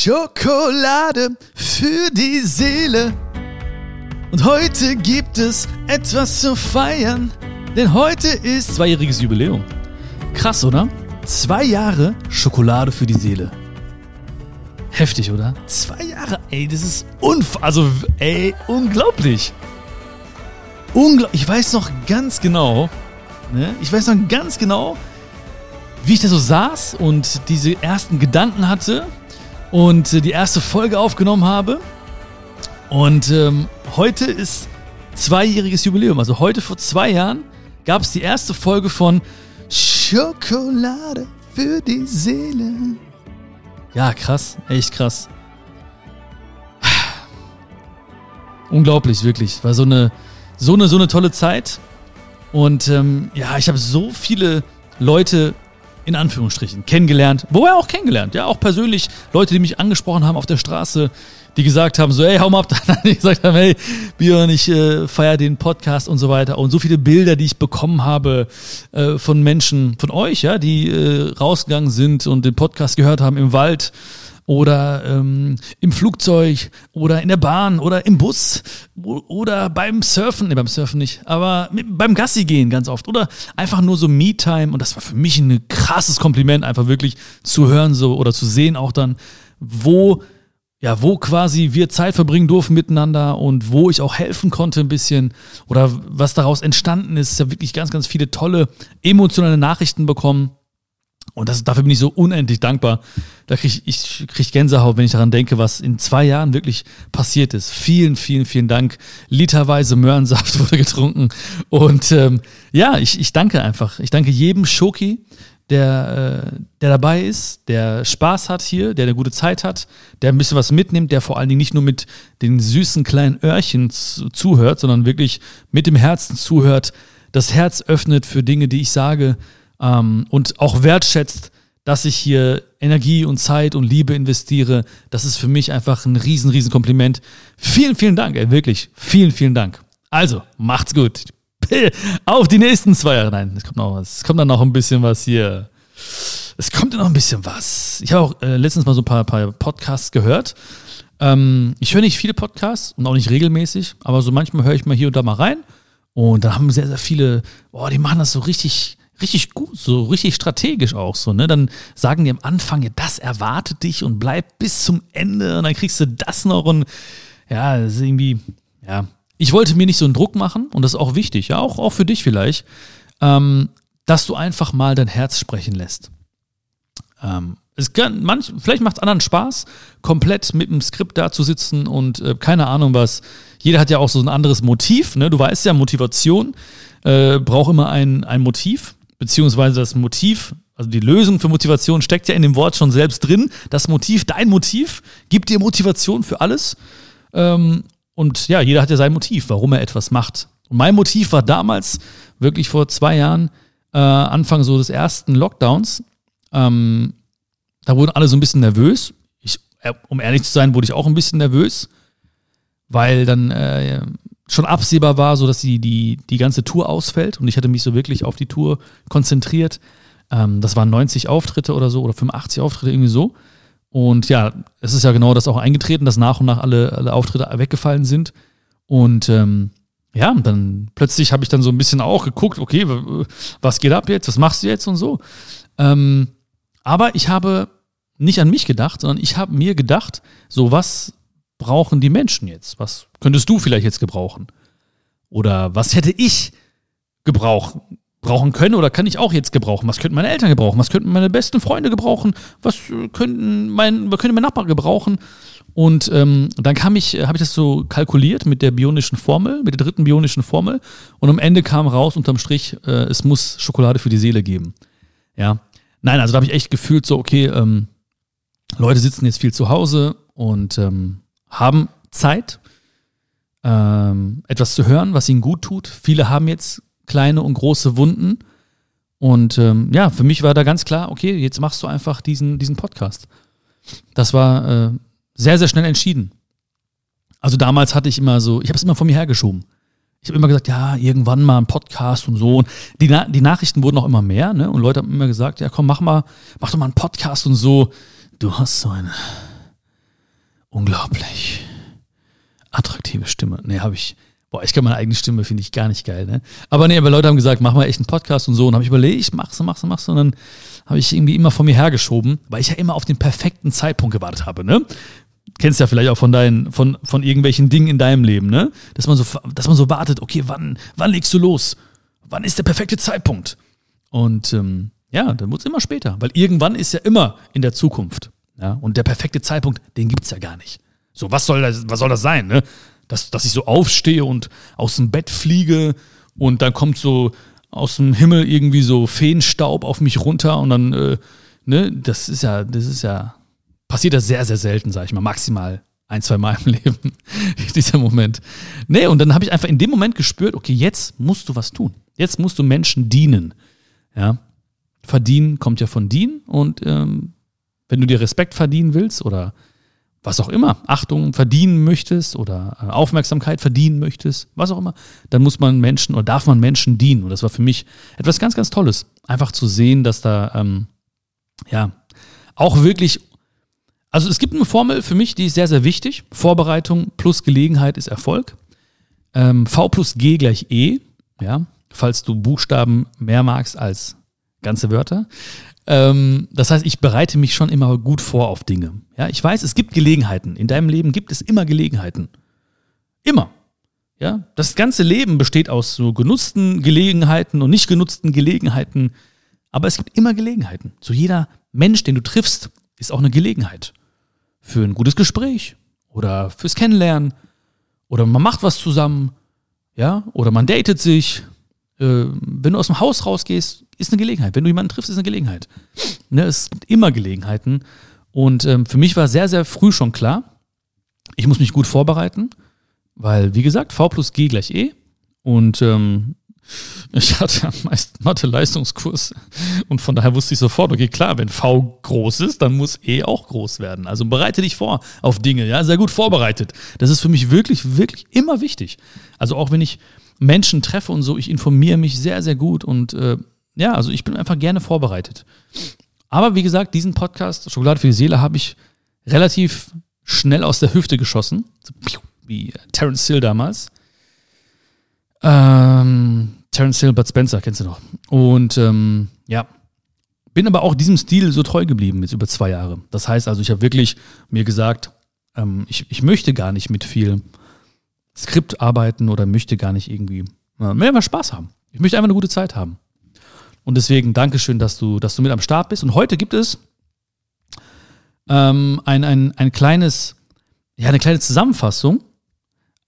Schokolade für die Seele. Und heute gibt es etwas zu feiern, denn heute ist Zweijähriges Jubiläum. krass, oder? Zwei Jahre Schokolade für die Seele. Heftig, oder? Zwei Jahre, ey, das ist unf also ey, unglaublich. Unglaublich. Ich weiß noch ganz genau, ne? Ich weiß noch ganz genau, wie ich da so saß und diese ersten Gedanken hatte und äh, die erste Folge aufgenommen habe. Und ähm, heute ist zweijähriges Jubiläum. Also heute vor zwei Jahren gab es die erste Folge von Schokolade für die Seele. Ja, krass, echt krass. Unglaublich, wirklich. War so eine, so eine, so eine tolle Zeit. Und ähm, ja, ich habe so viele Leute in Anführungsstrichen kennengelernt. Wobei auch kennengelernt, ja, auch persönlich Leute, die mich angesprochen haben auf der Straße, die gesagt haben, so, ey, hau mal ab, dann die gesagt haben, hey, Björn, ich äh, feiere den Podcast und so weiter. Und so viele Bilder, die ich bekommen habe äh, von Menschen, von euch, ja, die äh, rausgegangen sind und den Podcast gehört haben im Wald oder ähm, im Flugzeug oder in der Bahn oder im Bus oder beim Surfen, ne, beim Surfen nicht, aber mit, beim Gassi gehen ganz oft. Oder einfach nur so Me-Time. Und das war für mich ein krasses Kompliment, einfach wirklich zu hören so oder zu sehen auch dann, wo ja, wo quasi wir Zeit verbringen durften miteinander und wo ich auch helfen konnte ein bisschen. Oder was daraus entstanden ist, ist ja wirklich ganz, ganz viele tolle emotionale Nachrichten bekommen. Und das, dafür bin ich so unendlich dankbar. Da krieg ich, ich krieg Gänsehaut, wenn ich daran denke, was in zwei Jahren wirklich passiert ist. Vielen, vielen, vielen Dank. Literweise Möhrensaft wurde getrunken. Und ähm, ja, ich, ich danke einfach. Ich danke jedem Schoki, der, äh, der dabei ist, der Spaß hat hier, der eine gute Zeit hat, der ein bisschen was mitnimmt, der vor allen Dingen nicht nur mit den süßen kleinen Öhrchen zu, zuhört, sondern wirklich mit dem Herzen zuhört, das Herz öffnet für Dinge, die ich sage ähm, und auch wertschätzt, dass ich hier Energie und Zeit und Liebe investiere. Das ist für mich einfach ein riesen, riesen Kompliment. Vielen, vielen Dank, ey, wirklich. Vielen, vielen Dank. Also, macht's gut. Auf die nächsten zwei Jahre. Nein, es kommt noch was. Es kommt dann noch ein bisschen was hier. Es kommt noch ein bisschen was. Ich habe auch äh, letztens mal so ein paar, paar Podcasts gehört. Ähm, ich höre nicht viele Podcasts und auch nicht regelmäßig, aber so manchmal höre ich mal hier und da mal rein. Und da haben sehr, sehr viele, boah, die machen das so richtig, richtig gut, so richtig strategisch auch so, ne? Dann sagen die am Anfang, ja, das erwartet dich und bleib bis zum Ende und dann kriegst du das noch und ja, das ist irgendwie, ja. Ich wollte mir nicht so einen Druck machen und das ist auch wichtig, ja, auch, auch für dich vielleicht, ähm, dass du einfach mal dein Herz sprechen lässt. Ähm, es kann, manch, vielleicht macht es anderen Spaß, komplett mit dem Skript da zu sitzen und äh, keine Ahnung was. Jeder hat ja auch so ein anderes Motiv, ne? Du weißt ja, Motivation äh, braucht immer ein, ein Motiv, beziehungsweise das Motiv, also die Lösung für Motivation steckt ja in dem Wort schon selbst drin. Das Motiv, dein Motiv, gibt dir Motivation für alles. Ähm, und ja, jeder hat ja sein Motiv, warum er etwas macht. Und mein Motiv war damals, wirklich vor zwei Jahren, äh, Anfang so des ersten Lockdowns, ähm, da wurden alle so ein bisschen nervös. Ich, äh, um ehrlich zu sein, wurde ich auch ein bisschen nervös, weil dann äh, schon absehbar war, so dass die, die, die ganze Tour ausfällt und ich hatte mich so wirklich auf die Tour konzentriert. Ähm, das waren 90 Auftritte oder so oder 85 Auftritte irgendwie so. Und ja, es ist ja genau das auch eingetreten, dass nach und nach alle, alle Auftritte weggefallen sind. Und ähm, ja, dann plötzlich habe ich dann so ein bisschen auch geguckt, okay, was geht ab jetzt, was machst du jetzt und so. Ähm, aber ich habe nicht an mich gedacht, sondern ich habe mir gedacht, so was brauchen die Menschen jetzt? Was könntest du vielleicht jetzt gebrauchen? Oder was hätte ich gebraucht, brauchen können oder kann ich auch jetzt gebrauchen? Was könnten meine Eltern gebrauchen? Was könnten meine besten Freunde gebrauchen? Was äh, könnten mein, was könnte mein Nachbar gebrauchen? Und ähm, dann kam ich, habe ich das so kalkuliert mit der bionischen Formel, mit der dritten bionischen Formel. Und am Ende kam raus unterm Strich, äh, es muss Schokolade für die Seele geben. Ja. Nein, also da habe ich echt gefühlt so, okay, ähm, Leute sitzen jetzt viel zu Hause und ähm, haben Zeit, ähm, etwas zu hören, was ihnen gut tut. Viele haben jetzt kleine und große Wunden. Und ähm, ja, für mich war da ganz klar, okay, jetzt machst du einfach diesen, diesen Podcast. Das war äh, sehr, sehr schnell entschieden. Also damals hatte ich immer so, ich habe es immer von mir hergeschoben. Ich habe immer gesagt, ja, irgendwann mal ein Podcast und so. Und die, Na die Nachrichten wurden auch immer mehr, ne? Und Leute haben immer gesagt, ja, komm, mach mal, mach doch mal einen Podcast und so. Du hast so eine, unglaublich attraktive Stimme. Nee, habe ich. Boah, ich kann meine eigene Stimme, finde ich gar nicht geil, ne? Aber nee, aber Leute haben gesagt, mach mal echt einen Podcast und so. Und habe ich überlegt, ich mach's, mach's, mach's. Und dann habe ich irgendwie immer vor mir hergeschoben, weil ich ja immer auf den perfekten Zeitpunkt gewartet habe, ne? Kennst ja vielleicht auch von deinen, von, von irgendwelchen Dingen in deinem Leben, ne? Dass man so, dass man so wartet, okay, wann, wann legst du los? Wann ist der perfekte Zeitpunkt? Und ähm, ja, dann wird es immer später, weil irgendwann ist ja immer in der Zukunft. Ja? Und der perfekte Zeitpunkt, den gibt's ja gar nicht. So, was soll das, was soll das sein, ne? Dass, dass ich so aufstehe und aus dem Bett fliege und dann kommt so aus dem Himmel irgendwie so Feenstaub auf mich runter und dann, äh, ne, das ist ja, das ist ja, passiert das sehr, sehr selten, sag ich mal, maximal ein, zwei Mal im Leben, dieser Moment. Nee, und dann habe ich einfach in dem Moment gespürt, okay, jetzt musst du was tun. Jetzt musst du Menschen dienen. Ja. Verdienen kommt ja von dienen und ähm, wenn du dir Respekt verdienen willst oder was auch immer, Achtung verdienen möchtest oder äh, Aufmerksamkeit verdienen möchtest, was auch immer, dann muss man Menschen oder darf man Menschen dienen. Und das war für mich etwas ganz, ganz Tolles. Einfach zu sehen, dass da, ähm, ja, auch wirklich, also es gibt eine Formel für mich, die ist sehr, sehr wichtig. Vorbereitung plus Gelegenheit ist Erfolg. Ähm, v plus G gleich E, ja, falls du Buchstaben mehr magst als ganze Wörter. Ähm, das heißt, ich bereite mich schon immer gut vor auf Dinge. Ja, ich weiß, es gibt Gelegenheiten. In deinem Leben gibt es immer Gelegenheiten. Immer. Ja, das ganze Leben besteht aus so genutzten Gelegenheiten und nicht genutzten Gelegenheiten. Aber es gibt immer Gelegenheiten. So jeder Mensch, den du triffst, ist auch eine Gelegenheit. Für ein gutes Gespräch oder fürs Kennenlernen oder man macht was zusammen, ja, oder man datet sich. Äh, wenn du aus dem Haus rausgehst, ist eine Gelegenheit. Wenn du jemanden triffst, ist eine Gelegenheit. Ne, es gibt immer Gelegenheiten. Und ähm, für mich war sehr, sehr früh schon klar, ich muss mich gut vorbereiten, weil, wie gesagt, V plus G gleich E. Und ähm, ich hatte meist Mathe-Leistungskurs und von daher wusste ich sofort, okay, klar, wenn V groß ist, dann muss E auch groß werden. Also bereite dich vor auf Dinge, ja, sehr gut vorbereitet. Das ist für mich wirklich, wirklich immer wichtig. Also auch wenn ich Menschen treffe und so, ich informiere mich sehr, sehr gut und äh, ja, also ich bin einfach gerne vorbereitet. Aber wie gesagt, diesen Podcast, Schokolade für die Seele, habe ich relativ schnell aus der Hüfte geschossen. Wie Terence Hill damals. Ähm, Terence Hill, Bud Spencer, kennst du noch. Und ähm, ja, bin aber auch diesem Stil so treu geblieben, jetzt über zwei Jahre. Das heißt also, ich habe wirklich mir gesagt, ähm, ich, ich möchte gar nicht mit viel Skript arbeiten oder möchte gar nicht irgendwie äh, mehr Spaß haben. Ich möchte einfach eine gute Zeit haben. Und deswegen Dankeschön, dass du, dass du mit am Start bist. Und heute gibt es ähm, ein, ein, ein kleines, ja, eine kleine Zusammenfassung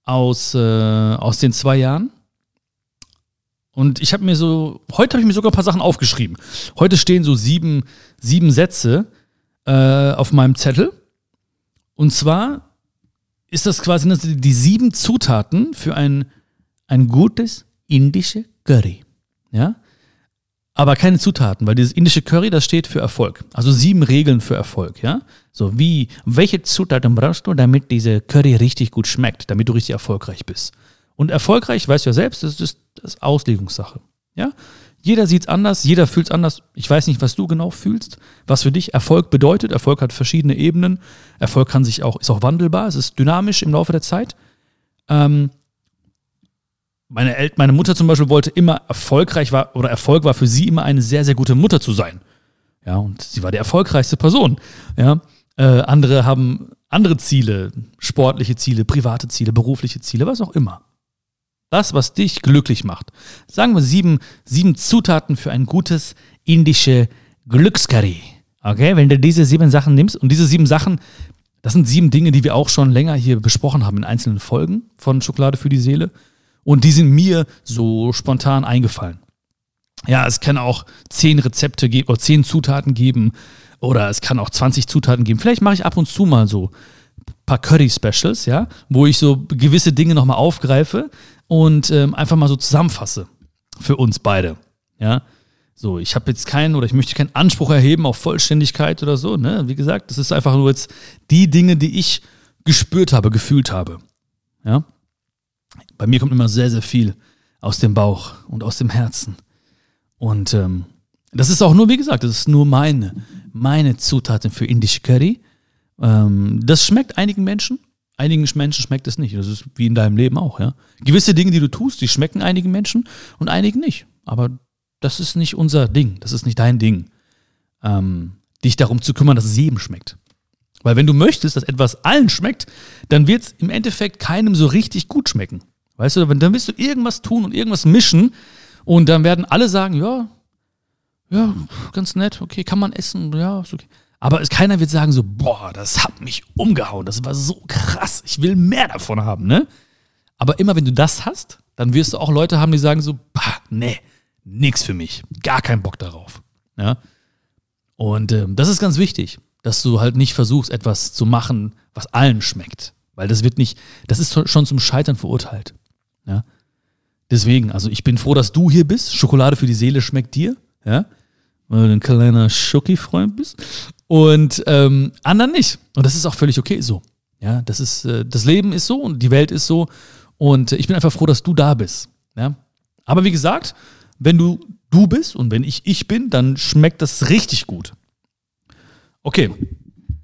aus, äh, aus den zwei Jahren. Und ich habe mir so, heute habe ich mir sogar ein paar Sachen aufgeschrieben. Heute stehen so sieben, sieben Sätze äh, auf meinem Zettel. Und zwar ist das quasi die sieben Zutaten für ein, ein gutes indische Curry. Ja? Aber keine Zutaten, weil dieses indische Curry, das steht für Erfolg. Also sieben Regeln für Erfolg, ja? So wie, welche Zutaten brauchst du, damit diese Curry richtig gut schmeckt, damit du richtig erfolgreich bist. Und erfolgreich, weißt du ja selbst, das ist, das ist Auslegungssache, ja? Jeder sieht es anders, jeder fühlt es anders. Ich weiß nicht, was du genau fühlst, was für dich Erfolg bedeutet. Erfolg hat verschiedene Ebenen. Erfolg kann sich auch, ist auch wandelbar, es ist dynamisch im Laufe der Zeit. Ähm, meine, El meine Mutter zum Beispiel wollte immer erfolgreich war oder Erfolg war für sie immer eine sehr, sehr gute Mutter zu sein. Ja, und sie war die erfolgreichste Person. Ja, äh, andere haben andere Ziele, sportliche Ziele, private Ziele, berufliche Ziele, was auch immer. Das, was dich glücklich macht. Sagen wir sieben, sieben Zutaten für ein gutes indische Glückscurry. Okay, wenn du diese sieben Sachen nimmst und diese sieben Sachen, das sind sieben Dinge, die wir auch schon länger hier besprochen haben in einzelnen Folgen von Schokolade für die Seele. Und die sind mir so spontan eingefallen. Ja, es kann auch zehn Rezepte geben oder zehn Zutaten geben oder es kann auch 20 Zutaten geben. Vielleicht mache ich ab und zu mal so ein paar Curry-Specials, ja, wo ich so gewisse Dinge nochmal aufgreife und ähm, einfach mal so zusammenfasse für uns beide. Ja, so, ich habe jetzt keinen oder ich möchte keinen Anspruch erheben auf Vollständigkeit oder so. Ne? Wie gesagt, das ist einfach nur jetzt die Dinge, die ich gespürt habe, gefühlt habe. Ja. Bei mir kommt immer sehr, sehr viel aus dem Bauch und aus dem Herzen. Und ähm, das ist auch nur, wie gesagt, das ist nur meine, meine Zutaten für indische Curry, Ähm, das schmeckt einigen Menschen, einigen Menschen schmeckt es nicht. Das ist wie in deinem Leben auch, ja. Gewisse Dinge, die du tust, die schmecken einigen Menschen und einigen nicht. Aber das ist nicht unser Ding, das ist nicht dein Ding, ähm, dich darum zu kümmern, dass es jedem schmeckt. Weil wenn du möchtest, dass etwas allen schmeckt, dann wird es im Endeffekt keinem so richtig gut schmecken. Weißt du, dann willst du irgendwas tun und irgendwas mischen und dann werden alle sagen, ja, ja, ganz nett, okay, kann man essen, ja, ist okay. Aber keiner wird sagen so, boah, das hat mich umgehauen, das war so krass, ich will mehr davon haben, ne? Aber immer wenn du das hast, dann wirst du auch Leute haben, die sagen so, bah, nee, nix für mich, gar keinen Bock darauf, ja? Und ähm, das ist ganz wichtig dass du halt nicht versuchst, etwas zu machen, was allen schmeckt. Weil das wird nicht, das ist schon zum Scheitern verurteilt. Ja? Deswegen, also ich bin froh, dass du hier bist. Schokolade für die Seele schmeckt dir, ja, weil du ein kleiner Schoki-Freund bist. Und ähm, anderen nicht. Und das ist auch völlig okay so. Ja, das ist, äh, das Leben ist so und die Welt ist so. Und äh, ich bin einfach froh, dass du da bist. Ja? Aber wie gesagt, wenn du du bist und wenn ich ich bin, dann schmeckt das richtig gut. Okay,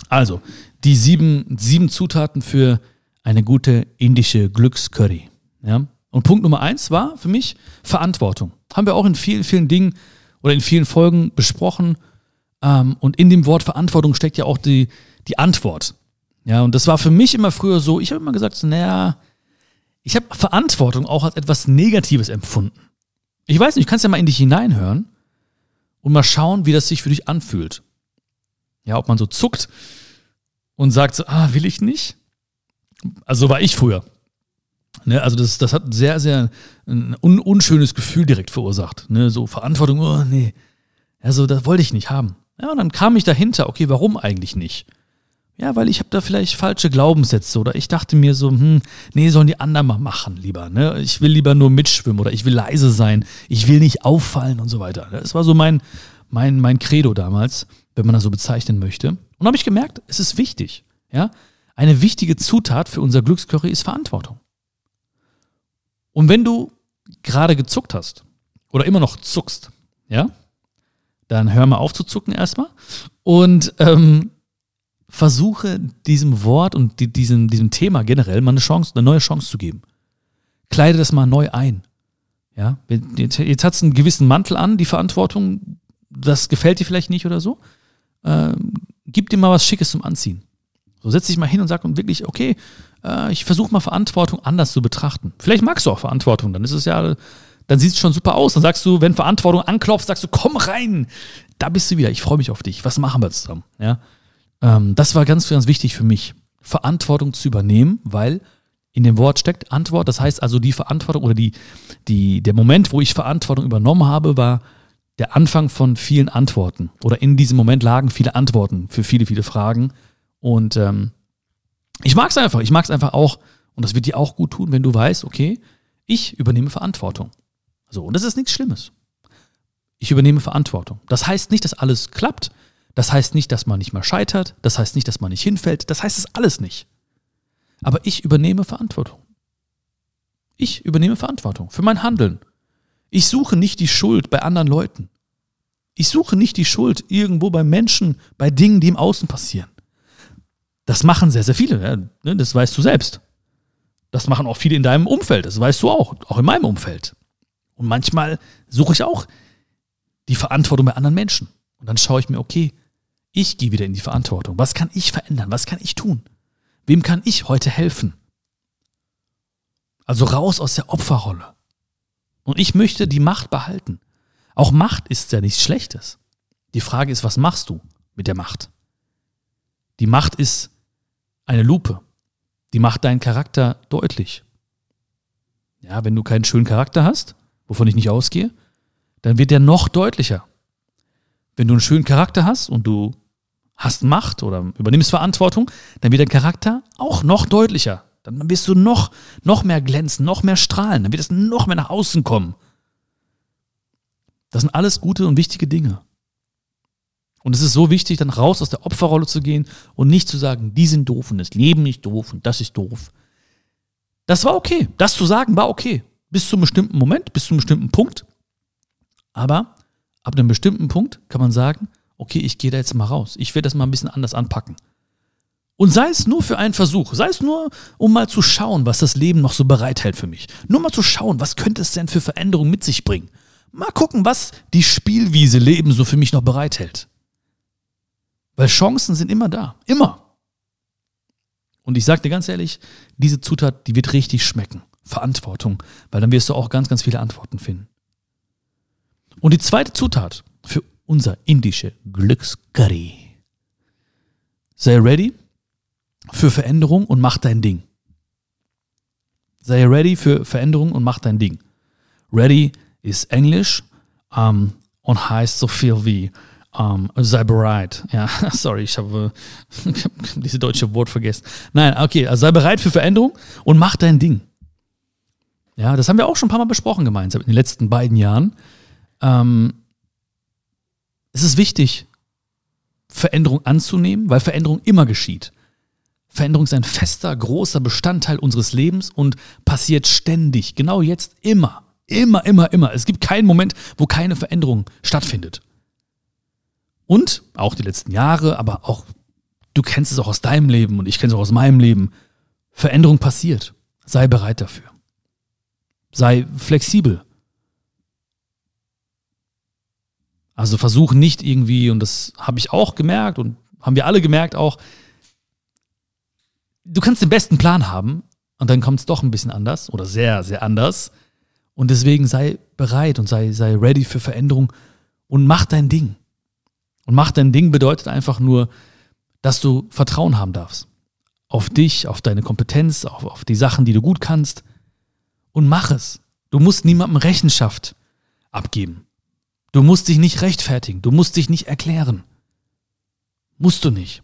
also die sieben, sieben Zutaten für eine gute indische Glückscurry. Ja? Und Punkt Nummer eins war für mich Verantwortung. Haben wir auch in vielen, vielen Dingen oder in vielen Folgen besprochen. Ähm, und in dem Wort Verantwortung steckt ja auch die, die Antwort. Ja, und das war für mich immer früher so, ich habe immer gesagt, naja, ich habe Verantwortung auch als etwas Negatives empfunden. Ich weiß nicht, du kannst ja mal in dich hineinhören und mal schauen, wie das sich für dich anfühlt ja, ob man so zuckt und sagt so, ah, will ich nicht? Also so war ich früher. Ne, also das, das hat sehr, sehr ein un unschönes Gefühl direkt verursacht. Ne, so Verantwortung, oh nee. Also das wollte ich nicht haben. Ja, und dann kam ich dahinter, okay, warum eigentlich nicht? Ja, weil ich habe da vielleicht falsche Glaubenssätze oder ich dachte mir so, hm, nee, sollen die anderen mal machen lieber. Ne? Ich will lieber nur mitschwimmen oder ich will leise sein, ich will nicht auffallen und so weiter. Das war so mein, mein, mein Credo damals wenn man das so bezeichnen möchte. Und habe ich gemerkt, es ist wichtig. Ja? Eine wichtige Zutat für unser Glückscurry ist Verantwortung. Und wenn du gerade gezuckt hast oder immer noch zuckst, ja, dann hör mal auf zu zucken erstmal und ähm, versuche diesem Wort und die, diesem, diesem Thema generell mal eine Chance, eine neue Chance zu geben. Kleide das mal neu ein. Ja, jetzt, jetzt hat es einen gewissen Mantel an, die Verantwortung, das gefällt dir vielleicht nicht oder so äh, gib dir mal was Schickes zum Anziehen. So setz dich mal hin und sag wirklich, okay, äh, ich versuche mal Verantwortung anders zu betrachten. Vielleicht magst du auch Verantwortung, dann ist es ja, dann sieht es schon super aus. Dann sagst du, wenn Verantwortung anklopft, sagst du, komm rein, da bist du wieder, ich freue mich auf dich, was machen wir zusammen? Ja? Ähm, das war ganz, ganz wichtig für mich, Verantwortung zu übernehmen, weil in dem Wort steckt Antwort. Das heißt also, die Verantwortung oder die, die, der Moment, wo ich Verantwortung übernommen habe, war der Anfang von vielen Antworten. Oder in diesem Moment lagen viele Antworten für viele, viele Fragen. Und ähm, ich mag es einfach. Ich mag es einfach auch. Und das wird dir auch gut tun, wenn du weißt, okay, ich übernehme Verantwortung. So, und das ist nichts Schlimmes. Ich übernehme Verantwortung. Das heißt nicht, dass alles klappt. Das heißt nicht, dass man nicht mal scheitert. Das heißt nicht, dass man nicht hinfällt. Das heißt es alles nicht. Aber ich übernehme Verantwortung. Ich übernehme Verantwortung für mein Handeln, ich suche nicht die Schuld bei anderen Leuten. Ich suche nicht die Schuld irgendwo bei Menschen, bei Dingen, die im Außen passieren. Das machen sehr, sehr viele. Ne? Das weißt du selbst. Das machen auch viele in deinem Umfeld. Das weißt du auch. Auch in meinem Umfeld. Und manchmal suche ich auch die Verantwortung bei anderen Menschen. Und dann schaue ich mir, okay, ich gehe wieder in die Verantwortung. Was kann ich verändern? Was kann ich tun? Wem kann ich heute helfen? Also raus aus der Opferrolle. Und ich möchte die Macht behalten. Auch Macht ist ja nichts Schlechtes. Die Frage ist, was machst du mit der Macht? Die Macht ist eine Lupe. Die macht deinen Charakter deutlich. Ja, wenn du keinen schönen Charakter hast, wovon ich nicht ausgehe, dann wird der noch deutlicher. Wenn du einen schönen Charakter hast und du hast Macht oder übernimmst Verantwortung, dann wird dein Charakter auch noch deutlicher. Dann wirst du noch, noch mehr glänzen, noch mehr strahlen, dann wird es noch mehr nach außen kommen. Das sind alles gute und wichtige Dinge. Und es ist so wichtig, dann raus aus der Opferrolle zu gehen und nicht zu sagen, die sind doof und das Leben ist doof und das ist doof. Das war okay. Das zu sagen war okay. Bis zu einem bestimmten Moment, bis zu einem bestimmten Punkt. Aber ab einem bestimmten Punkt kann man sagen, okay, ich gehe da jetzt mal raus. Ich werde das mal ein bisschen anders anpacken. Und sei es nur für einen Versuch, sei es nur, um mal zu schauen, was das Leben noch so bereithält für mich. Nur mal zu schauen, was könnte es denn für Veränderungen mit sich bringen. Mal gucken, was die Spielwiese Leben so für mich noch bereithält. Weil Chancen sind immer da. Immer. Und ich sag dir ganz ehrlich, diese Zutat, die wird richtig schmecken. Verantwortung. Weil dann wirst du auch ganz, ganz viele Antworten finden. Und die zweite Zutat für unser indische Glückscurry. Sei ready für Veränderung und mach dein Ding. Sei ready für Veränderung und mach dein Ding. Ready ist Englisch um, und heißt so viel wie um, sei bereit. Ja, sorry, ich habe äh, dieses deutsche Wort vergessen. Nein, okay, also sei bereit für Veränderung und mach dein Ding. Ja, das haben wir auch schon ein paar Mal besprochen gemeinsam in den letzten beiden Jahren. Ähm, es ist wichtig, Veränderung anzunehmen, weil Veränderung immer geschieht. Veränderung ist ein fester, großer Bestandteil unseres Lebens und passiert ständig. Genau jetzt immer. Immer, immer, immer. Es gibt keinen Moment, wo keine Veränderung stattfindet. Und auch die letzten Jahre, aber auch, du kennst es auch aus deinem Leben und ich kenne es auch aus meinem Leben. Veränderung passiert. Sei bereit dafür. Sei flexibel. Also versuch nicht irgendwie, und das habe ich auch gemerkt und haben wir alle gemerkt auch, du kannst den besten Plan haben und dann kommt es doch ein bisschen anders oder sehr, sehr anders. Und deswegen sei bereit und sei, sei ready für Veränderung und mach dein Ding. Und mach dein Ding bedeutet einfach nur, dass du Vertrauen haben darfst. Auf dich, auf deine Kompetenz, auf, auf die Sachen, die du gut kannst. Und mach es. Du musst niemandem Rechenschaft abgeben. Du musst dich nicht rechtfertigen. Du musst dich nicht erklären. Musst du nicht.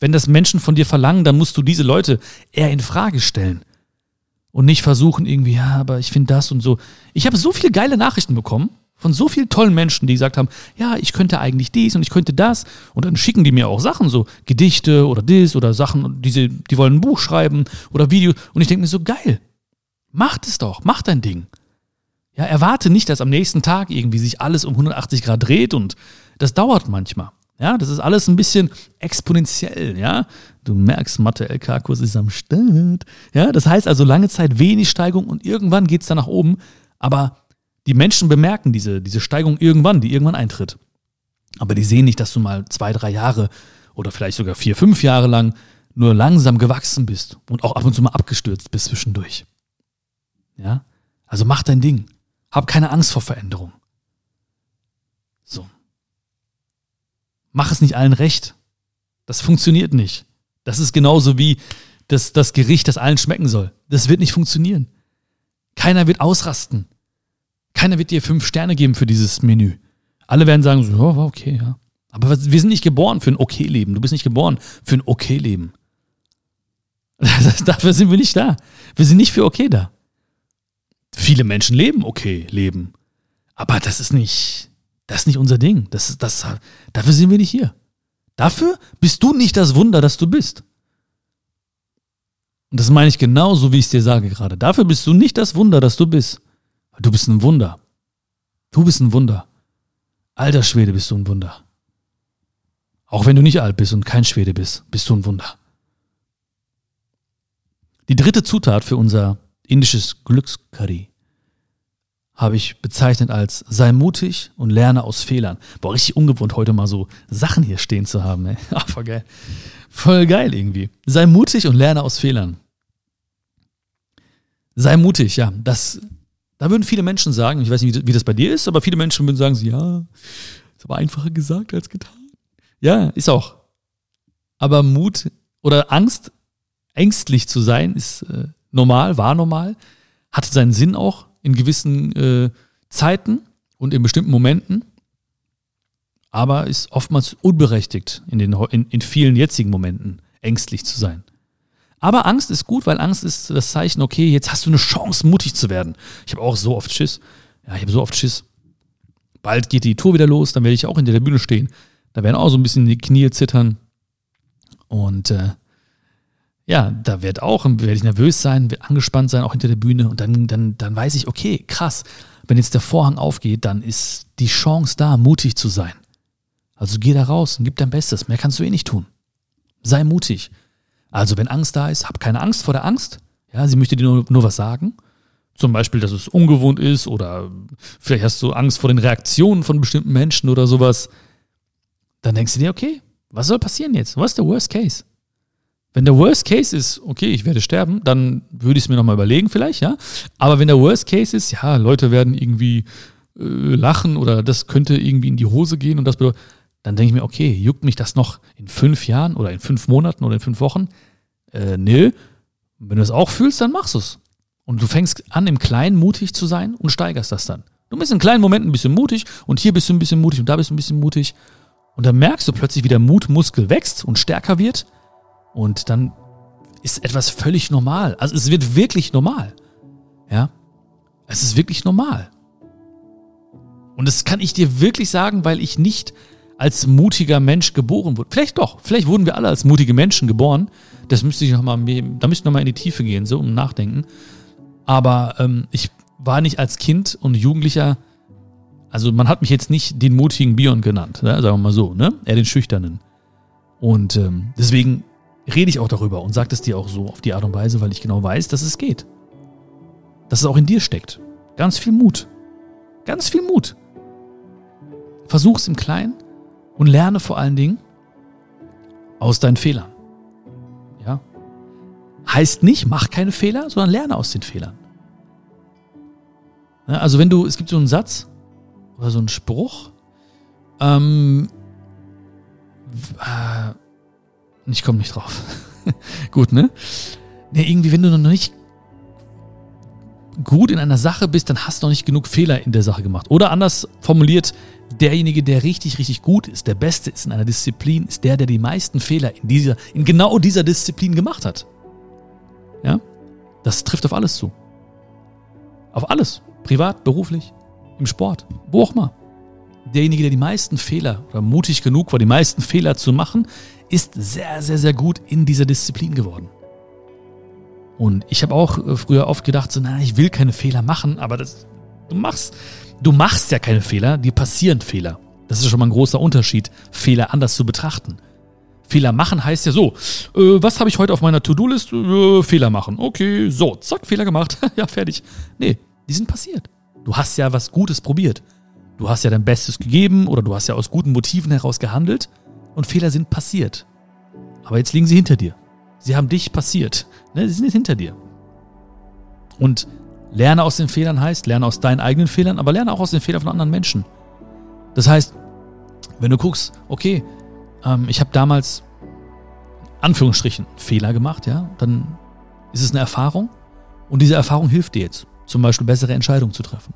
Wenn das Menschen von dir verlangen, dann musst du diese Leute eher in Frage stellen und nicht versuchen irgendwie, ja, aber ich finde das und so. Ich habe so viele geile Nachrichten bekommen von so vielen tollen Menschen, die gesagt haben, ja, ich könnte eigentlich dies und ich könnte das und dann schicken die mir auch Sachen, so Gedichte oder dies oder Sachen, diese, die wollen ein Buch schreiben oder Video und ich denke mir so geil, macht es doch, mach dein Ding. Ja, erwarte nicht, dass am nächsten Tag irgendwie sich alles um 180 Grad dreht und das dauert manchmal. Ja, das ist alles ein bisschen exponentiell, ja. Du merkst, Mathe-LK-Kurs ist am Start. Ja, das heißt also lange Zeit wenig Steigung und irgendwann geht es dann nach oben. Aber die Menschen bemerken diese, diese Steigung irgendwann, die irgendwann eintritt. Aber die sehen nicht, dass du mal zwei, drei Jahre oder vielleicht sogar vier, fünf Jahre lang nur langsam gewachsen bist und auch ab und zu mal abgestürzt bist zwischendurch. Ja, also mach dein Ding. Hab keine Angst vor Veränderung. So. Mach es nicht allen recht. Das funktioniert nicht. Das ist genauso wie das, das Gericht, das allen schmecken soll. Das wird nicht funktionieren. Keiner wird ausrasten. Keiner wird dir fünf Sterne geben für dieses Menü. Alle werden sagen, so, ja, war okay, ja. Aber wir sind nicht geboren für ein okay Leben. Du bist nicht geboren für ein okay Leben. Dafür sind wir nicht da. Wir sind nicht für okay da. Viele Menschen leben okay Leben. Aber das ist nicht, das ist nicht unser Ding. Das ist, das, dafür sind wir nicht hier. Dafür bist du nicht das Wunder, das du bist. Und das meine ich genauso, wie ich es dir sage gerade. Dafür bist du nicht das Wunder, das du bist. Du bist ein Wunder. Du bist ein Wunder. Alter Schwede bist du ein Wunder. Auch wenn du nicht alt bist und kein Schwede bist, bist du ein Wunder. Die dritte Zutat für unser indisches Glückscurry habe ich bezeichnet als sei mutig und lerne aus Fehlern. Boah, richtig ungewohnt, heute mal so Sachen hier stehen zu haben. Voll geil. Voll geil irgendwie. Sei mutig und lerne aus Fehlern. Sei mutig, ja. Das, da würden viele Menschen sagen, ich weiß nicht, wie das bei dir ist, aber viele Menschen würden sagen, ja, ist aber einfacher gesagt als getan. Ja, ist auch. Aber Mut oder Angst, ängstlich zu sein, ist äh, normal, war normal, hatte seinen Sinn auch in gewissen äh, Zeiten und in bestimmten Momenten, aber ist oftmals unberechtigt in, den, in, in vielen jetzigen Momenten ängstlich zu sein. Aber Angst ist gut, weil Angst ist das Zeichen, okay, jetzt hast du eine Chance, mutig zu werden. Ich habe auch so oft Schiss. Ja, ich habe so oft Schiss. Bald geht die Tour wieder los, dann werde ich auch hinter der Bühne stehen. Da werden auch so ein bisschen die Knie zittern. Und äh, ja, da wird auch, werde ich nervös sein, wird angespannt sein, auch hinter der Bühne. Und dann, dann, dann weiß ich, okay, krass, wenn jetzt der Vorhang aufgeht, dann ist die Chance da, mutig zu sein. Also geh da raus und gib dein Bestes. Mehr kannst du eh nicht tun. Sei mutig. Also wenn Angst da ist, hab keine Angst vor der Angst. Ja, sie möchte dir nur, nur was sagen. Zum Beispiel, dass es ungewohnt ist oder vielleicht hast du Angst vor den Reaktionen von bestimmten Menschen oder sowas. Dann denkst du dir, okay, was soll passieren jetzt? Was ist der Worst Case? Wenn der Worst Case ist, okay, ich werde sterben, dann würde ich es mir nochmal überlegen vielleicht, ja. Aber wenn der Worst Case ist, ja, Leute werden irgendwie äh, lachen oder das könnte irgendwie in die Hose gehen und das bedeutet, dann denke ich mir, okay, juckt mich das noch in fünf Jahren oder in fünf Monaten oder in fünf Wochen? Äh, nö. Wenn du es auch fühlst, dann machst du es. Und du fängst an, im Kleinen mutig zu sein und steigerst das dann. Du bist in kleinen Momenten ein bisschen mutig und hier bist du ein bisschen mutig und da bist du ein bisschen mutig. Und dann merkst du plötzlich, wie der Mutmuskel wächst und stärker wird. Und dann ist etwas völlig normal. Also es wird wirklich normal. Ja. Es ist wirklich normal. Und das kann ich dir wirklich sagen, weil ich nicht als mutiger Mensch geboren wurde. Vielleicht doch, vielleicht wurden wir alle als mutige Menschen geboren. Das müsste ich noch mal, da müsste ich noch mal in die Tiefe gehen, so um nachdenken. Aber ähm, ich war nicht als Kind und Jugendlicher, also man hat mich jetzt nicht den mutigen Bion genannt, ne? sagen wir mal so, ne? Eher den schüchternen. Und ähm, deswegen rede ich auch darüber und sage es dir auch so auf die Art und Weise, weil ich genau weiß, dass es geht. Dass es auch in dir steckt. Ganz viel Mut. Ganz viel Mut. Versuch's im Kleinen und lerne vor allen Dingen aus deinen Fehlern. Ja? Heißt nicht, mach keine Fehler, sondern lerne aus den Fehlern. Ja, also wenn du, es gibt so einen Satz oder so einen Spruch, ähm, äh, ich komme nicht drauf. Gut, ne? Ne, irgendwie, wenn du noch nicht gut in einer Sache bist, dann hast du noch nicht genug Fehler in der Sache gemacht. Oder anders formuliert, derjenige, der richtig, richtig gut ist, der Beste ist in einer Disziplin, ist der, der die meisten Fehler in dieser, in genau dieser Disziplin gemacht hat. Ja? Das trifft auf alles zu. Auf alles. Privat, beruflich, im Sport, wo auch immer. Derjenige, der die meisten Fehler oder mutig genug war, die meisten Fehler zu machen, ist sehr, sehr, sehr gut in dieser Disziplin geworden. Und ich habe auch äh, früher oft gedacht, so, na, ich will keine Fehler machen, aber das, du machst, du machst ja keine Fehler, dir passieren Fehler. Das ist schon mal ein großer Unterschied, Fehler anders zu betrachten. Fehler machen heißt ja so, äh, was habe ich heute auf meiner To-Do-List? Äh, Fehler machen. Okay, so, zack, Fehler gemacht. ja, fertig. Nee, die sind passiert. Du hast ja was Gutes probiert. Du hast ja dein Bestes gegeben oder du hast ja aus guten Motiven heraus gehandelt und Fehler sind passiert. Aber jetzt liegen sie hinter dir. Sie haben dich passiert. Ne? Sie sind jetzt hinter dir. Und lerne aus den Fehlern heißt, lerne aus deinen eigenen Fehlern, aber lerne auch aus den Fehlern von anderen Menschen. Das heißt, wenn du guckst, okay, ähm, ich habe damals Anführungsstrichen Fehler gemacht, ja, dann ist es eine Erfahrung und diese Erfahrung hilft dir jetzt, zum Beispiel bessere Entscheidungen zu treffen.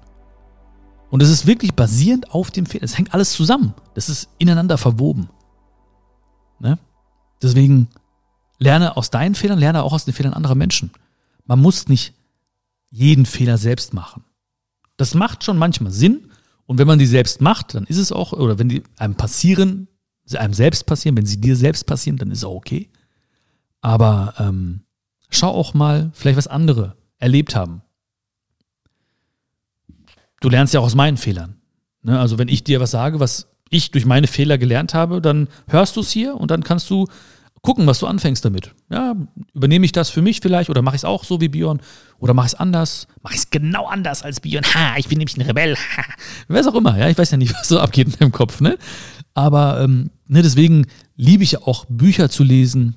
Und es ist wirklich basierend auf dem Fehler. Es hängt alles zusammen. Das ist ineinander verwoben. Ne? Deswegen lerne aus deinen Fehlern, lerne auch aus den Fehlern anderer Menschen. Man muss nicht jeden Fehler selbst machen. Das macht schon manchmal Sinn. Und wenn man die selbst macht, dann ist es auch, oder wenn die einem passieren, sie einem selbst passieren, wenn sie dir selbst passieren, dann ist es auch okay. Aber ähm, schau auch mal vielleicht, was andere erlebt haben. Du lernst ja auch aus meinen Fehlern. Ne? Also wenn ich dir was sage, was ich durch meine Fehler gelernt habe, dann hörst du es hier und dann kannst du gucken, was du anfängst damit. Ja, übernehme ich das für mich vielleicht oder mache ich es auch so wie Björn oder mache ich es anders? Mache ich es genau anders als Björn? Ha, ich bin nämlich ein Rebell. Ha. Wer auch immer, ja, ich weiß ja nicht, was so abgeht in deinem Kopf, ne? Aber ähm, ne, deswegen liebe ich ja auch Bücher zu lesen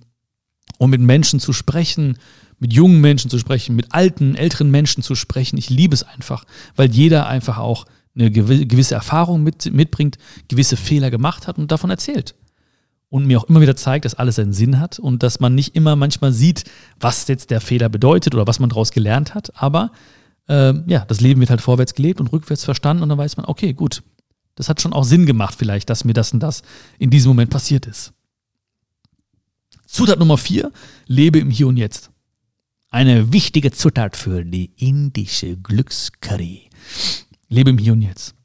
und mit Menschen zu sprechen, mit jungen Menschen zu sprechen, mit alten, älteren Menschen zu sprechen. Ich liebe es einfach, weil jeder einfach auch eine gewisse Erfahrung mit, mitbringt, gewisse Fehler gemacht hat und davon erzählt und mir auch immer wieder zeigt, dass alles einen Sinn hat und dass man nicht immer manchmal sieht, was jetzt der Fehler bedeutet oder was man daraus gelernt hat. Aber äh, ja, das Leben wird halt vorwärts gelebt und rückwärts verstanden und dann weiß man, okay, gut, das hat schon auch Sinn gemacht vielleicht, dass mir das und das in diesem Moment passiert ist. Zutat Nummer vier, lebe im Hier und Jetzt. Eine wichtige Zutat für die indische Glückscurry. Lebe im Hier und Jetzt.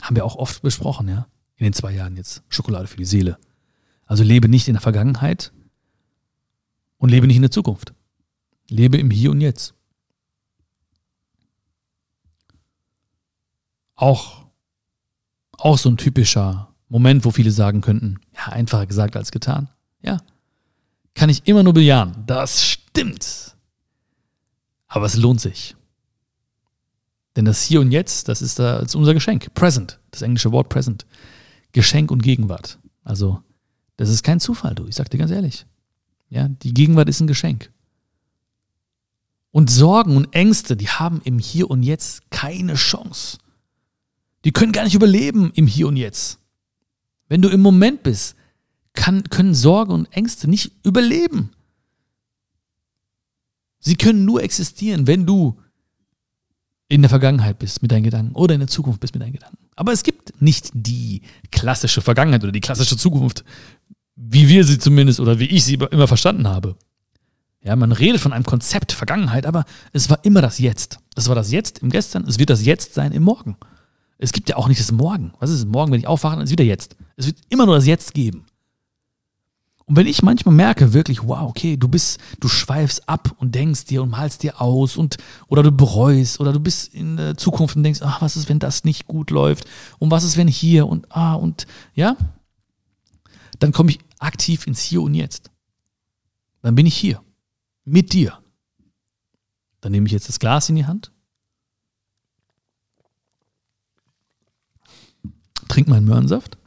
Haben wir auch oft besprochen, ja, in den zwei Jahren jetzt. Schokolade für die Seele. Also lebe nicht in der Vergangenheit und lebe nicht in der Zukunft. Lebe im Hier und Jetzt. Auch, auch so ein typischer Moment, wo viele sagen könnten, ja, einfacher gesagt als getan. Ja. kann ich immer nur bejahen. Das stimmt. Aber es lohnt sich. Denn das Hier und Jetzt, das ist, das ist unser Geschenk. Present, das englische Wort present. Geschenk und Gegenwart. Also, das ist kein Zufall, du. Ich sag dir ganz ehrlich. Ja, die Gegenwart ist ein Geschenk. Und Sorgen und Ängste, die haben im Hier und Jetzt keine Chance. Die können gar nicht überleben im Hier und Jetzt. Wenn du im Moment bist, kann, können Sorgen und Ängste nicht überleben. Sie können nur existieren, wenn du in der Vergangenheit bist mit deinen Gedanken oder in der Zukunft bist mit deinen Gedanken. Aber es gibt nicht die klassische Vergangenheit oder die klassische Zukunft, wie wir sie zumindest oder wie ich sie immer verstanden habe. Ja, man redet von einem Konzept Vergangenheit, aber es war immer das Jetzt. Es war das Jetzt im Gestern, es wird das Jetzt sein im Morgen. Es gibt ja auch nicht das Morgen. Was ist morgen, wenn ich aufwache, dann ist wieder jetzt. Es wird immer nur das Jetzt geben. Und wenn ich manchmal merke, wirklich, wow, okay, du bist, du schweifst ab und denkst dir und malst dir aus und oder du bereust oder du bist in der Zukunft und denkst, ach, was ist, wenn das nicht gut läuft? Und was ist, wenn hier und ah und ja? Dann komme ich aktiv ins Hier und Jetzt. Dann bin ich hier. Mit dir. Dann nehme ich jetzt das Glas in die Hand. Trink meinen Möhrensaft.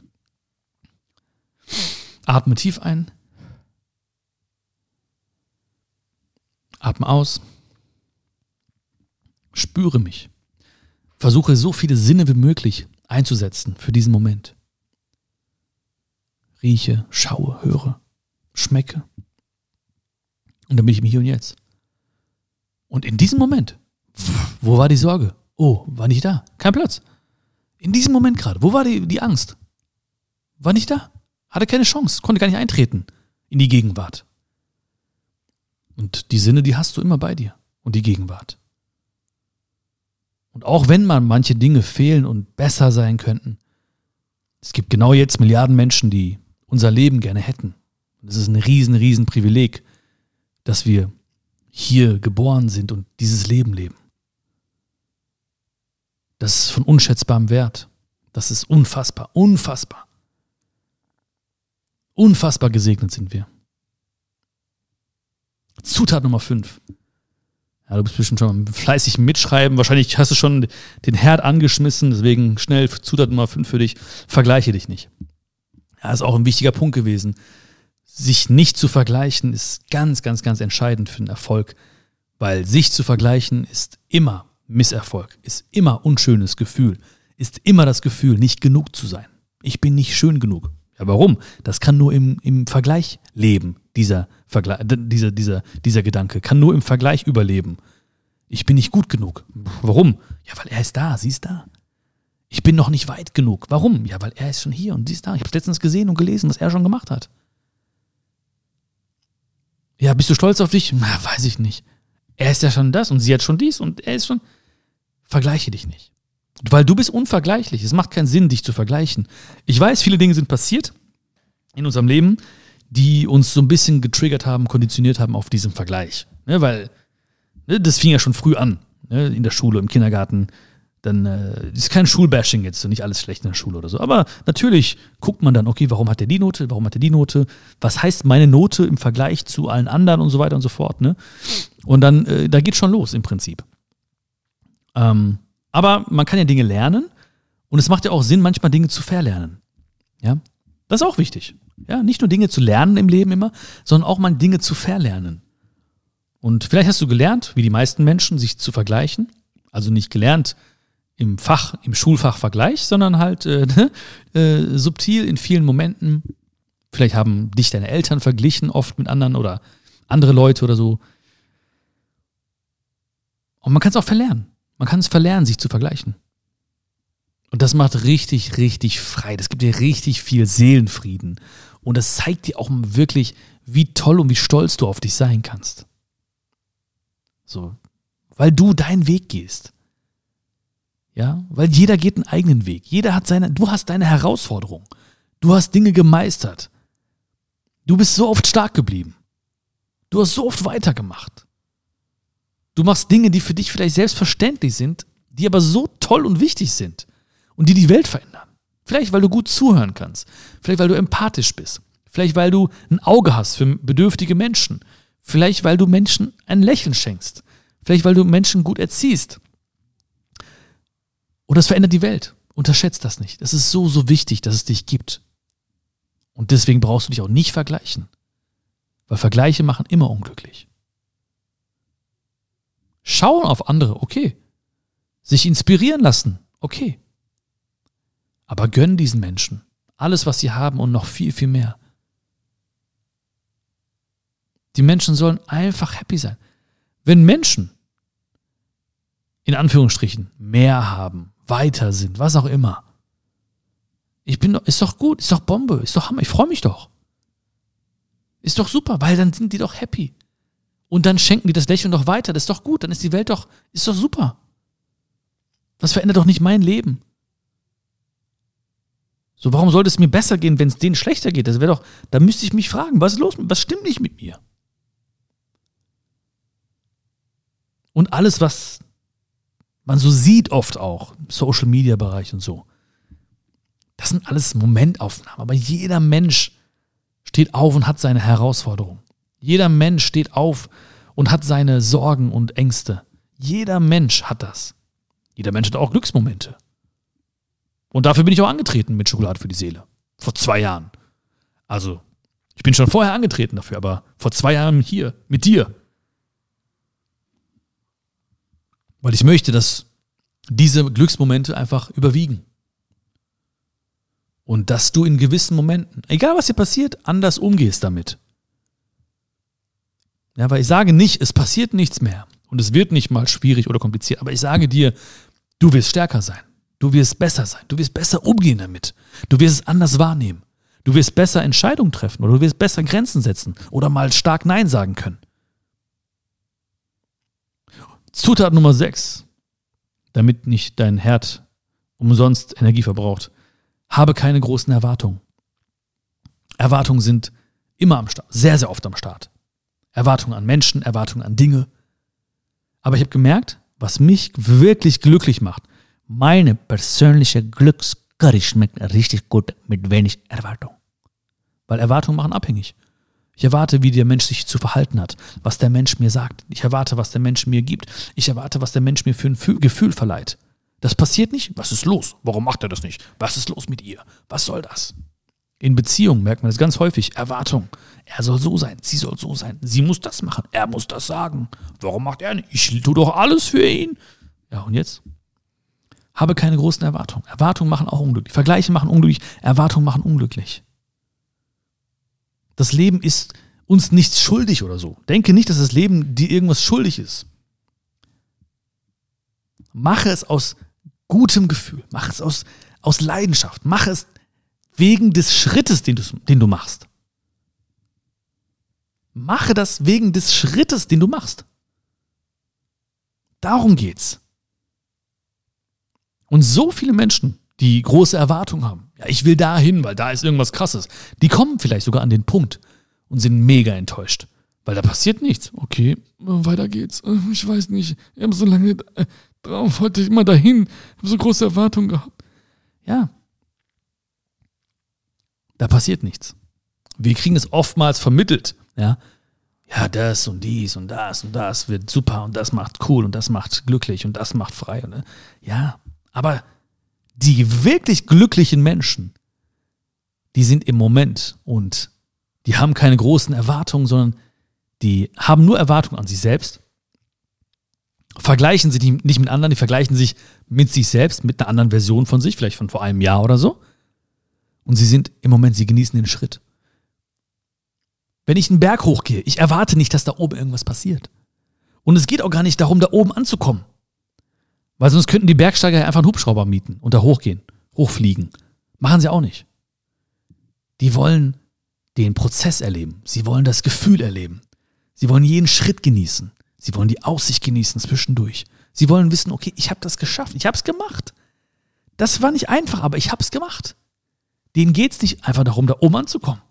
Atme tief ein. Atme aus. Spüre mich. Versuche so viele Sinne wie möglich einzusetzen für diesen Moment. Rieche, schaue, höre, schmecke. Und dann bin ich im Hier und Jetzt. Und in diesem Moment, wo war die Sorge? Oh, war nicht da. Kein Platz. In diesem Moment gerade, wo war die, die Angst? War nicht da. Hatte keine Chance, konnte gar nicht eintreten in die Gegenwart. Und die Sinne, die hast du immer bei dir und die Gegenwart. Und auch wenn man manche Dinge fehlen und besser sein könnten, es gibt genau jetzt Milliarden Menschen, die unser Leben gerne hätten. Es ist ein riesen, riesen Privileg, dass wir hier geboren sind und dieses Leben leben. Das ist von unschätzbarem Wert. Das ist unfassbar, unfassbar. Unfassbar gesegnet sind wir. Zutat Nummer 5. Ja, du bist bestimmt schon fleißig mitschreiben. Wahrscheinlich hast du schon den Herd angeschmissen, deswegen schnell Zutat Nummer 5 für dich. Vergleiche dich nicht. Ja, ist auch ein wichtiger Punkt gewesen. Sich nicht zu vergleichen ist ganz, ganz, ganz entscheidend für den Erfolg, weil sich zu vergleichen ist immer Misserfolg, ist immer unschönes Gefühl, ist immer das Gefühl, nicht genug zu sein. Ich bin nicht schön genug. Ja, warum? Das kann nur im, im Vergleich leben, dieser, Vergleich, dieser, dieser, dieser Gedanke. Kann nur im Vergleich überleben. Ich bin nicht gut genug. Warum? Ja, weil er ist da, sie ist da. Ich bin noch nicht weit genug. Warum? Ja, weil er ist schon hier und sie ist da. Ich habe es letztens gesehen und gelesen, was er schon gemacht hat. Ja, bist du stolz auf dich? Na, weiß ich nicht. Er ist ja schon das und sie hat schon dies und er ist schon. Vergleiche dich nicht. Weil du bist unvergleichlich. Es macht keinen Sinn, dich zu vergleichen. Ich weiß, viele Dinge sind passiert in unserem Leben, die uns so ein bisschen getriggert haben, konditioniert haben auf diesen Vergleich. Ne, weil ne, das fing ja schon früh an, ne, in der Schule, im Kindergarten. Dann äh, ist kein Schulbashing jetzt, so nicht alles schlecht in der Schule oder so. Aber natürlich guckt man dann, okay, warum hat er die Note, warum hat er die Note? Was heißt meine Note im Vergleich zu allen anderen und so weiter und so fort. Ne? Und dann, äh, da geht schon los im Prinzip. Ähm, aber man kann ja Dinge lernen und es macht ja auch Sinn, manchmal Dinge zu verlernen. Ja, das ist auch wichtig. Ja, nicht nur Dinge zu lernen im Leben immer, sondern auch mal Dinge zu verlernen. Und vielleicht hast du gelernt, wie die meisten Menschen, sich zu vergleichen. Also nicht gelernt im Fach, im Schulfachvergleich, sondern halt äh, äh, subtil in vielen Momenten. Vielleicht haben dich deine Eltern verglichen, oft mit anderen oder andere Leute oder so. Und man kann es auch verlernen. Man kann es verlernen, sich zu vergleichen. Und das macht richtig, richtig frei. Das gibt dir richtig viel Seelenfrieden. Und das zeigt dir auch wirklich, wie toll und wie stolz du auf dich sein kannst. So, weil du deinen Weg gehst. Ja, weil jeder geht einen eigenen Weg. Jeder hat seine, du hast deine Herausforderung. Du hast Dinge gemeistert. Du bist so oft stark geblieben. Du hast so oft weitergemacht. Du machst Dinge, die für dich vielleicht selbstverständlich sind, die aber so toll und wichtig sind und die die Welt verändern. Vielleicht, weil du gut zuhören kannst. Vielleicht, weil du empathisch bist. Vielleicht weil du ein Auge hast für bedürftige Menschen. Vielleicht weil du Menschen ein Lächeln schenkst. Vielleicht weil du Menschen gut erziehst. Und das verändert die Welt. Unterschätzt das nicht. Das ist so, so wichtig, dass es dich gibt. Und deswegen brauchst du dich auch nicht vergleichen. Weil Vergleiche machen immer unglücklich. Schauen auf andere, okay. Sich inspirieren lassen, okay. Aber gönn diesen Menschen alles, was sie haben und noch viel, viel mehr. Die Menschen sollen einfach happy sein. Wenn Menschen in Anführungsstrichen mehr haben, weiter sind, was auch immer, ich bin ist doch gut, ist doch Bombe, ist doch Hammer, ich freue mich doch. Ist doch super, weil dann sind die doch happy. Und dann schenken die das Lächeln doch weiter, das ist doch gut, dann ist die Welt doch, ist doch super. Das verändert doch nicht mein Leben. So, warum sollte es mir besser gehen, wenn es denen schlechter geht? Das wäre doch, da müsste ich mich fragen, was ist los, was stimmt nicht mit mir? Und alles, was man so sieht oft auch, im Social Media Bereich und so, das sind alles Momentaufnahmen. Aber jeder Mensch steht auf und hat seine Herausforderung. Jeder Mensch steht auf und hat seine Sorgen und Ängste. Jeder Mensch hat das. Jeder Mensch hat auch Glücksmomente. Und dafür bin ich auch angetreten mit Schokolade für die Seele. Vor zwei Jahren. Also, ich bin schon vorher angetreten dafür, aber vor zwei Jahren hier, mit dir. Weil ich möchte, dass diese Glücksmomente einfach überwiegen. Und dass du in gewissen Momenten, egal was dir passiert, anders umgehst damit. Ja, weil ich sage nicht, es passiert nichts mehr und es wird nicht mal schwierig oder kompliziert, aber ich sage dir, du wirst stärker sein, du wirst besser sein, du wirst besser umgehen damit, du wirst es anders wahrnehmen, du wirst besser Entscheidungen treffen oder du wirst besser Grenzen setzen oder mal stark Nein sagen können. Zutat Nummer 6, damit nicht dein Herd umsonst Energie verbraucht. Habe keine großen Erwartungen. Erwartungen sind immer am Start, sehr, sehr oft am Start. Erwartungen an Menschen, Erwartungen an Dinge. Aber ich habe gemerkt, was mich wirklich glücklich macht, meine persönliche Glückscurry schmeckt richtig gut mit wenig Erwartung. Weil Erwartungen machen abhängig. Ich erwarte, wie der Mensch sich zu verhalten hat, was der Mensch mir sagt. Ich erwarte, was der Mensch mir gibt. Ich erwarte, was der Mensch mir für ein Gefühl verleiht. Das passiert nicht. Was ist los? Warum macht er das nicht? Was ist los mit ihr? Was soll das? In Beziehungen merkt man das ganz häufig. Erwartung. Er soll so sein, sie soll so sein. Sie muss das machen, er muss das sagen. Warum macht er nicht? Ich tue doch alles für ihn. Ja, und jetzt? Habe keine großen Erwartungen. Erwartungen machen auch unglücklich. Vergleiche machen unglücklich. Erwartungen machen unglücklich. Das Leben ist uns nichts schuldig oder so. Denke nicht, dass das Leben dir irgendwas schuldig ist. Mache es aus gutem Gefühl. Mache es aus, aus Leidenschaft. Mache es wegen des Schrittes, den du, den du machst. Mache das wegen des Schrittes, den du machst. Darum geht's. Und so viele Menschen, die große Erwartungen haben, ja, ich will da hin, weil da ist irgendwas Krasses, die kommen vielleicht sogar an den Punkt und sind mega enttäuscht, weil da passiert nichts. Okay, weiter geht's. Ich weiß nicht, ich habe so lange äh, drauf, wollte ich immer dahin, ich habe so große Erwartungen gehabt. Ja, da passiert nichts. Wir kriegen es oftmals vermittelt, ja. Ja, das und dies und das und das wird super und das macht cool und das macht glücklich und das macht frei. Ne? Ja, aber die wirklich glücklichen Menschen, die sind im Moment und die haben keine großen Erwartungen, sondern die haben nur Erwartungen an sich selbst, vergleichen sich nicht mit anderen, die vergleichen sich mit sich selbst, mit einer anderen Version von sich, vielleicht von vor einem Jahr oder so. Und sie sind im Moment, sie genießen den Schritt. Wenn ich einen Berg hochgehe, ich erwarte nicht, dass da oben irgendwas passiert. Und es geht auch gar nicht darum, da oben anzukommen. Weil sonst könnten die Bergsteiger einfach einen Hubschrauber mieten und da hochgehen, hochfliegen. Machen sie auch nicht. Die wollen den Prozess erleben. Sie wollen das Gefühl erleben. Sie wollen jeden Schritt genießen. Sie wollen die Aussicht genießen zwischendurch. Sie wollen wissen, okay, ich habe das geschafft. Ich habe es gemacht. Das war nicht einfach, aber ich habe es gemacht. Denen geht es nicht einfach darum, da oben anzukommen.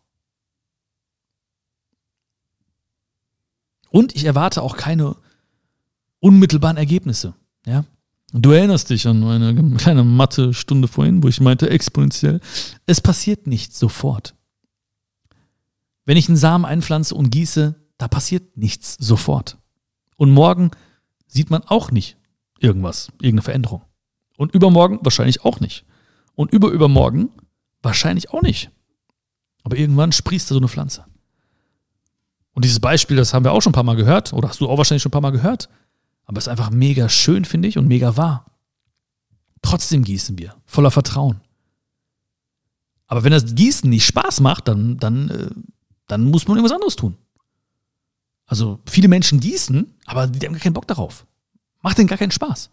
Und ich erwarte auch keine unmittelbaren Ergebnisse. Ja? Du erinnerst dich an meine kleine Mathe-Stunde vorhin, wo ich meinte exponentiell. Es passiert nicht sofort. Wenn ich einen Samen einpflanze und gieße, da passiert nichts sofort. Und morgen sieht man auch nicht irgendwas, irgendeine Veränderung. Und übermorgen wahrscheinlich auch nicht. Und überübermorgen wahrscheinlich auch nicht. Aber irgendwann sprießt da so eine Pflanze. Und dieses Beispiel, das haben wir auch schon ein paar Mal gehört, oder hast du auch wahrscheinlich schon ein paar Mal gehört. Aber es ist einfach mega schön, finde ich, und mega wahr. Trotzdem gießen wir, voller Vertrauen. Aber wenn das Gießen nicht Spaß macht, dann, dann, äh, dann muss man irgendwas anderes tun. Also viele Menschen gießen, aber die haben gar keinen Bock darauf. Macht denen gar keinen Spaß.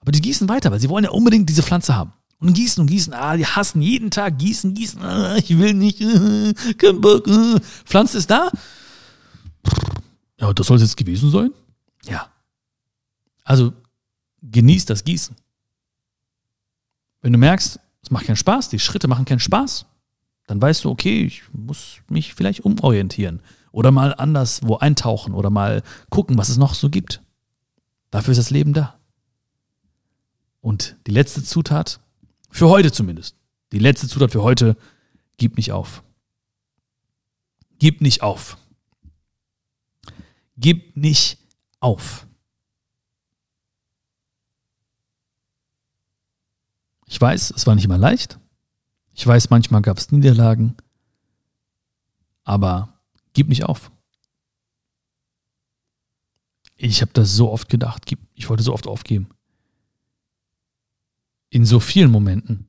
Aber die gießen weiter, weil sie wollen ja unbedingt diese Pflanze haben. Und gießen und gießen, ah, die hassen jeden Tag gießen, gießen, ah, ich will nicht, äh, kein Bock, äh. Pflanze ist da. Ja, das soll es jetzt gewesen sein? Ja. Also genieß das Gießen. Wenn du merkst, es macht keinen Spaß, die Schritte machen keinen Spaß, dann weißt du, okay, ich muss mich vielleicht umorientieren oder mal anders wo eintauchen oder mal gucken, was es noch so gibt. Dafür ist das Leben da. Und die letzte Zutat, für heute zumindest, die letzte Zutat für heute, gib nicht auf. Gib nicht auf. Gib nicht auf. Ich weiß, es war nicht immer leicht. Ich weiß, manchmal gab es Niederlagen. Aber gib nicht auf. Ich habe das so oft gedacht. Ich wollte so oft aufgeben. In so vielen Momenten.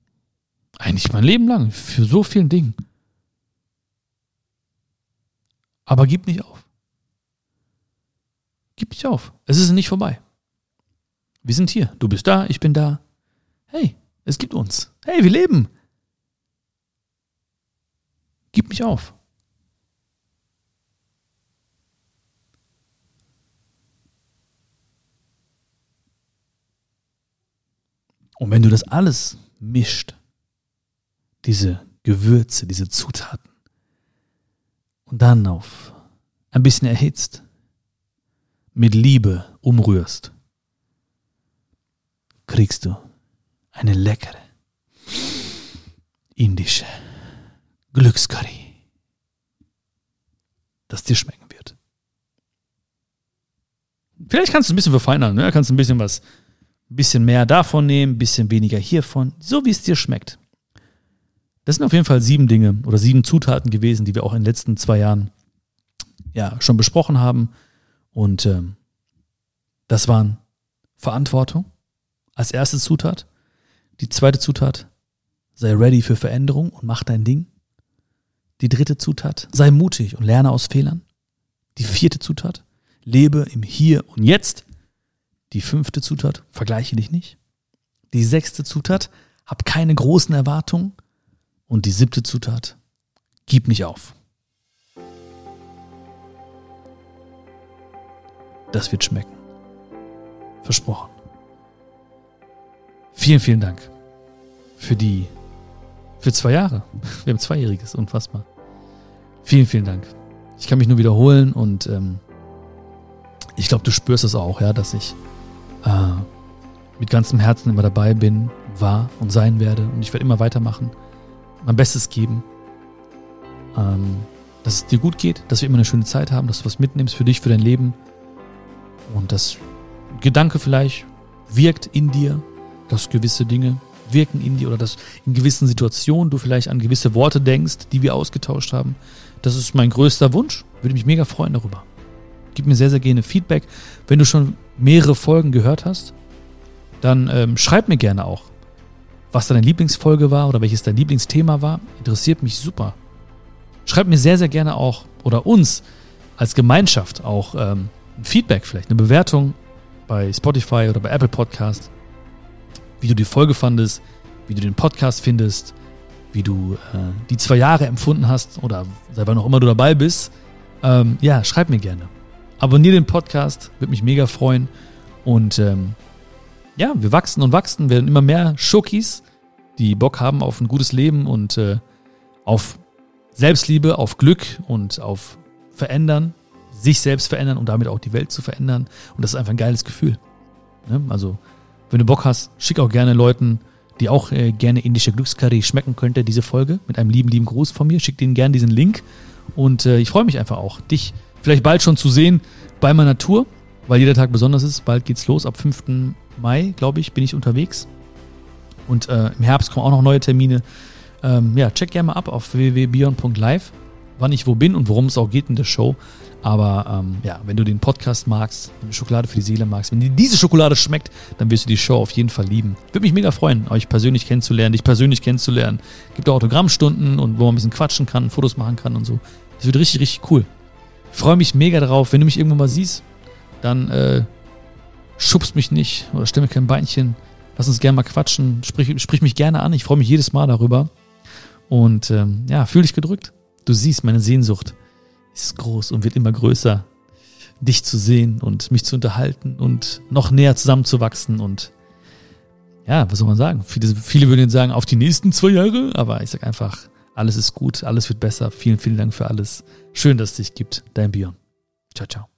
Eigentlich mein Leben lang. Für so vielen Dingen. Aber gib nicht auf. Gib nicht auf. Es ist nicht vorbei. Wir sind hier. Du bist da, ich bin da. Hey, es gibt uns. Hey, wir leben. Gib mich auf. Und wenn du das alles mischt, diese Gewürze, diese Zutaten, und dann auf ein bisschen erhitzt, mit Liebe umrührst, kriegst du eine leckere indische Glückscurry, das dir schmecken wird. Vielleicht kannst du ein bisschen verfeinern, ne? kannst ein bisschen was, ein bisschen mehr davon nehmen, ein bisschen weniger hiervon, so wie es dir schmeckt. Das sind auf jeden Fall sieben Dinge oder sieben Zutaten gewesen, die wir auch in den letzten zwei Jahren ja schon besprochen haben. Und ähm, das waren Verantwortung als erste Zutat, die zweite Zutat, sei ready für Veränderung und mach dein Ding. Die dritte Zutat, sei mutig und lerne aus Fehlern. Die vierte Zutat, lebe im Hier und Jetzt. Die fünfte Zutat, vergleiche dich nicht. Die sechste Zutat, hab keine großen Erwartungen. Und die siebte Zutat, gib nicht auf. Das wird schmecken. Versprochen. Vielen, vielen Dank für die, für zwei Jahre. Wir haben zweijähriges, unfassbar. Vielen, vielen Dank. Ich kann mich nur wiederholen und ähm, ich glaube, du spürst es auch, ja, dass ich äh, mit ganzem Herzen immer dabei bin, war und sein werde und ich werde immer weitermachen, mein Bestes geben, ähm, dass es dir gut geht, dass wir immer eine schöne Zeit haben, dass du was mitnimmst für dich, für dein Leben und dass Gedanke vielleicht wirkt in dir, dass gewisse Dinge wirken in dir oder dass in gewissen Situationen du vielleicht an gewisse Worte denkst, die wir ausgetauscht haben. Das ist mein größter Wunsch. Würde mich mega freuen darüber. Gib mir sehr, sehr gerne Feedback. Wenn du schon mehrere Folgen gehört hast, dann ähm, schreib mir gerne auch, was deine Lieblingsfolge war oder welches dein Lieblingsthema war. Interessiert mich super. Schreib mir sehr, sehr gerne auch oder uns als Gemeinschaft auch ähm, Feedback vielleicht, eine Bewertung bei Spotify oder bei Apple Podcast wie du die Folge fandest, wie du den Podcast findest, wie du äh, die zwei Jahre empfunden hast oder seit wann auch immer du dabei bist. Ähm, ja, schreib mir gerne. Abonniere den Podcast, würde mich mega freuen. Und ähm, ja, wir wachsen und wachsen, werden immer mehr Schokis, die Bock haben auf ein gutes Leben und äh, auf Selbstliebe, auf Glück und auf Verändern, sich selbst verändern und damit auch die Welt zu verändern. Und das ist einfach ein geiles Gefühl. Ne? Also wenn du Bock hast, schick auch gerne Leuten, die auch äh, gerne indische Glückscurry schmecken könnte, diese Folge mit einem lieben, lieben Gruß von mir. Schick denen gerne diesen Link Und äh, ich freue mich einfach auch, dich vielleicht bald schon zu sehen bei meiner Tour, weil jeder Tag besonders ist. Bald geht's los. Ab 5. Mai, glaube ich, bin ich unterwegs. Und äh, im Herbst kommen auch noch neue Termine. Ähm, ja, check gerne mal ab auf www.beyond.live, wann ich wo bin und worum es auch geht in der Show. Aber ähm, ja, wenn du den Podcast magst, wenn du Schokolade für die Seele magst, wenn dir diese Schokolade schmeckt, dann wirst du die Show auf jeden Fall lieben. Würde mich mega freuen, euch persönlich kennenzulernen, dich persönlich kennenzulernen. Gibt auch Autogrammstunden und wo man ein bisschen quatschen kann, Fotos machen kann und so. Das wird richtig, richtig cool. Ich freue mich mega darauf. Wenn du mich irgendwann mal siehst, dann äh, schubst mich nicht oder stell mir kein Beinchen. Lass uns gerne mal quatschen. Sprich, sprich mich gerne an. Ich freue mich jedes Mal darüber. Und ähm, ja, fühl dich gedrückt. Du siehst meine Sehnsucht ist groß und wird immer größer, dich zu sehen und mich zu unterhalten und noch näher zusammenzuwachsen und ja, was soll man sagen? Viele, viele würden jetzt sagen, auf die nächsten zwei Jahre, aber ich sag einfach, alles ist gut, alles wird besser. Vielen, vielen Dank für alles. Schön, dass es dich gibt. Dein Björn. Ciao, ciao.